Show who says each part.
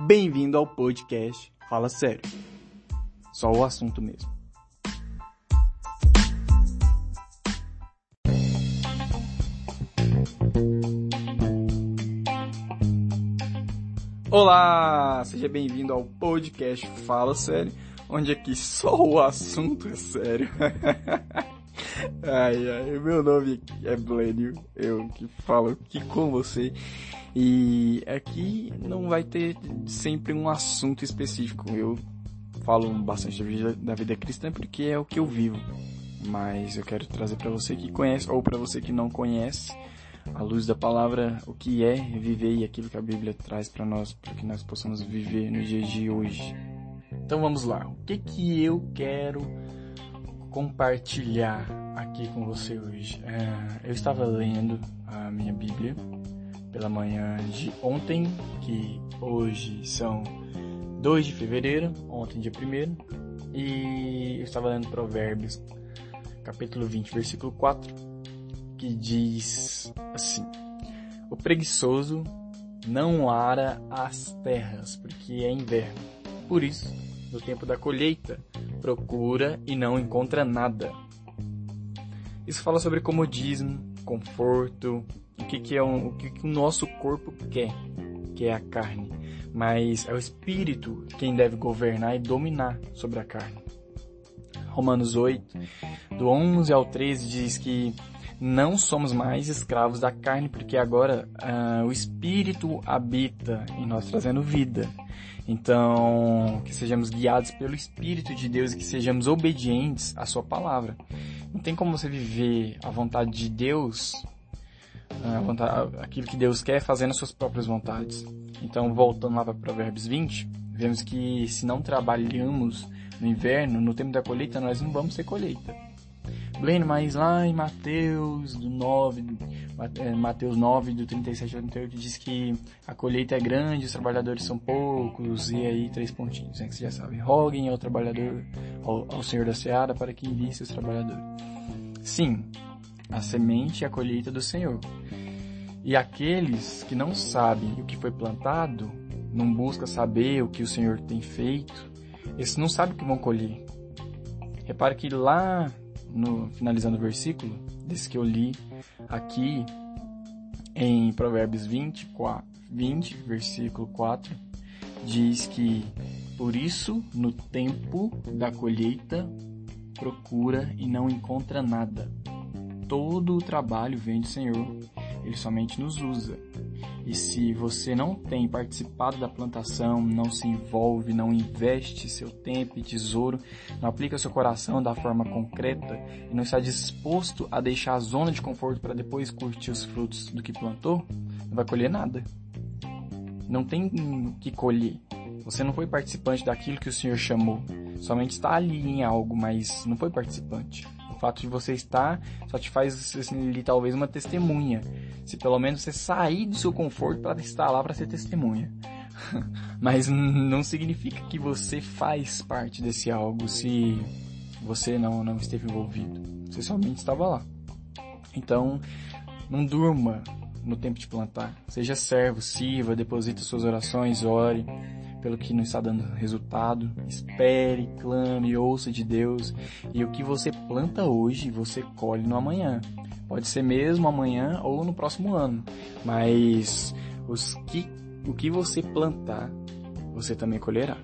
Speaker 1: Bem-vindo ao podcast Fala Sério. Só o assunto mesmo. Olá, seja bem-vindo ao podcast Fala Sério, onde aqui só o assunto é sério. ai, ai, meu nome é Blênio, eu que falo aqui com você. E aqui não vai ter sempre um assunto específico. Eu falo bastante da vida, da vida cristã porque é o que eu vivo. Mas eu quero trazer para você que conhece ou para você que não conhece à luz da palavra o que é viver e aquilo que a Bíblia traz para nós, para que nós possamos viver no dia de hoje. Então vamos lá. O que que eu quero compartilhar aqui com você hoje? É, eu estava lendo a minha Bíblia pela manhã de ontem, que hoje são 2 de fevereiro, ontem dia 1 e eu estava lendo Provérbios, capítulo 20, versículo 4, que diz assim: O preguiçoso não ara as terras, porque é inverno. Por isso, no tempo da colheita, procura e não encontra nada. Isso fala sobre comodismo, conforto, o que, que é um, o que, que o nosso corpo quer, que é a carne. Mas é o espírito quem deve governar e dominar sobre a carne. Romanos 8, do 11 ao 13 diz que não somos mais escravos da carne, porque agora uh, o Espírito habita em nós, trazendo vida. Então, que sejamos guiados pelo Espírito de Deus e que sejamos obedientes à Sua palavra. Não tem como você viver a vontade de Deus vontade, aquilo que Deus quer fazendo as suas próprias vontades. Então, voltando lá para Provérbios 20, vemos que se não trabalhamos no inverno, no tempo da colheita, nós não vamos ter colheita. Bleno, mas lá em Mateus do 9, é, Mateus 9, do 37 ao 38, diz que a colheita é grande, os trabalhadores são poucos, e aí três pontinhos, né, que você já sabe. Roguem ao trabalhador, ao, ao Senhor da Seara, para que envie seus trabalhadores. Sim, a semente e a colheita do Senhor. E aqueles que não sabem o que foi plantado, não buscam saber o que o Senhor tem feito, esses não sabem o que vão colher. Repare que lá, no, finalizando o versículo, desse que eu li aqui, em Provérbios 24, 20, versículo 4, diz que, por isso, no tempo da colheita, procura e não encontra nada todo o trabalho vem do Senhor, Ele somente nos usa. E se você não tem participado da plantação, não se envolve, não investe seu tempo e tesouro, não aplica seu coração da forma concreta e não está disposto a deixar a zona de conforto para depois curtir os frutos do que plantou, não vai colher nada. Não tem o que colher. Você não foi participante daquilo que o Senhor chamou. Somente está ali em algo, mas não foi participante fato de você estar só te faz assim, talvez uma testemunha. Se pelo menos você sair do seu conforto para estar lá para ser testemunha. Mas não significa que você faz parte desse algo se você não, não esteve envolvido. Você somente estava lá. Então, não durma no tempo de plantar. Seja servo, sirva, deposite suas orações, ore pelo que não está dando resultado. Espere, clame, ouça de Deus. E o que você planta hoje, você colhe no amanhã. Pode ser mesmo amanhã ou no próximo ano. Mas os que, o que você plantar, você também colherá.